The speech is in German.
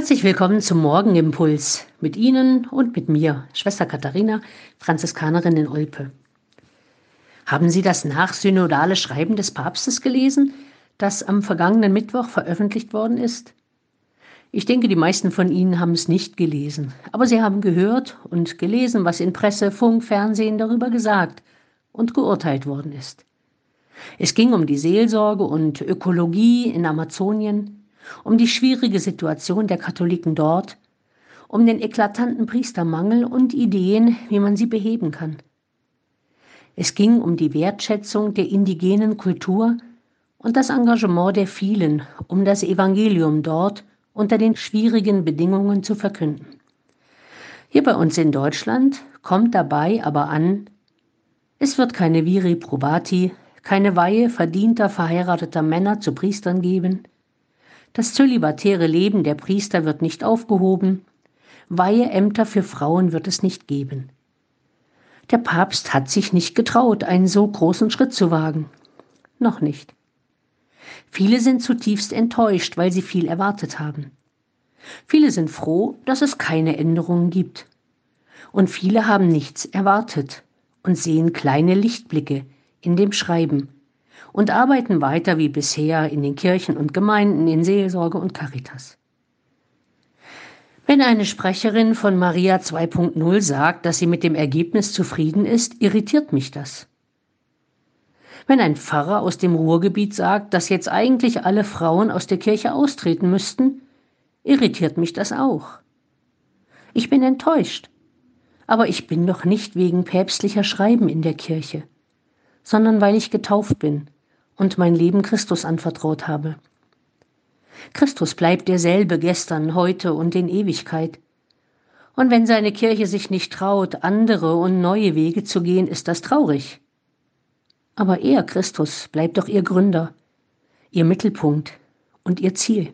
Herzlich willkommen zum Morgenimpuls mit Ihnen und mit mir, Schwester Katharina, Franziskanerin in Olpe. Haben Sie das nachsynodale Schreiben des Papstes gelesen, das am vergangenen Mittwoch veröffentlicht worden ist? Ich denke, die meisten von Ihnen haben es nicht gelesen, aber Sie haben gehört und gelesen, was in Presse, Funk, Fernsehen darüber gesagt und geurteilt worden ist. Es ging um die Seelsorge und Ökologie in Amazonien, um die schwierige Situation der Katholiken dort, um den eklatanten Priestermangel und Ideen, wie man sie beheben kann. Es ging um die Wertschätzung der indigenen Kultur und das Engagement der vielen, um das Evangelium dort unter den schwierigen Bedingungen zu verkünden. Hier bei uns in Deutschland kommt dabei aber an, es wird keine Viri probati, keine Weihe verdienter verheirateter Männer zu Priestern geben, das zölibatäre Leben der Priester wird nicht aufgehoben. Weiheämter für Frauen wird es nicht geben. Der Papst hat sich nicht getraut, einen so großen Schritt zu wagen. Noch nicht. Viele sind zutiefst enttäuscht, weil sie viel erwartet haben. Viele sind froh, dass es keine Änderungen gibt. Und viele haben nichts erwartet und sehen kleine Lichtblicke in dem Schreiben und arbeiten weiter wie bisher in den Kirchen und Gemeinden, in Seelsorge und Caritas. Wenn eine Sprecherin von Maria 2.0 sagt, dass sie mit dem Ergebnis zufrieden ist, irritiert mich das. Wenn ein Pfarrer aus dem Ruhrgebiet sagt, dass jetzt eigentlich alle Frauen aus der Kirche austreten müssten, irritiert mich das auch. Ich bin enttäuscht, aber ich bin doch nicht wegen päpstlicher Schreiben in der Kirche, sondern weil ich getauft bin und mein Leben Christus anvertraut habe. Christus bleibt derselbe gestern, heute und in Ewigkeit. Und wenn seine Kirche sich nicht traut, andere und neue Wege zu gehen, ist das traurig. Aber er, Christus, bleibt doch ihr Gründer, ihr Mittelpunkt und ihr Ziel.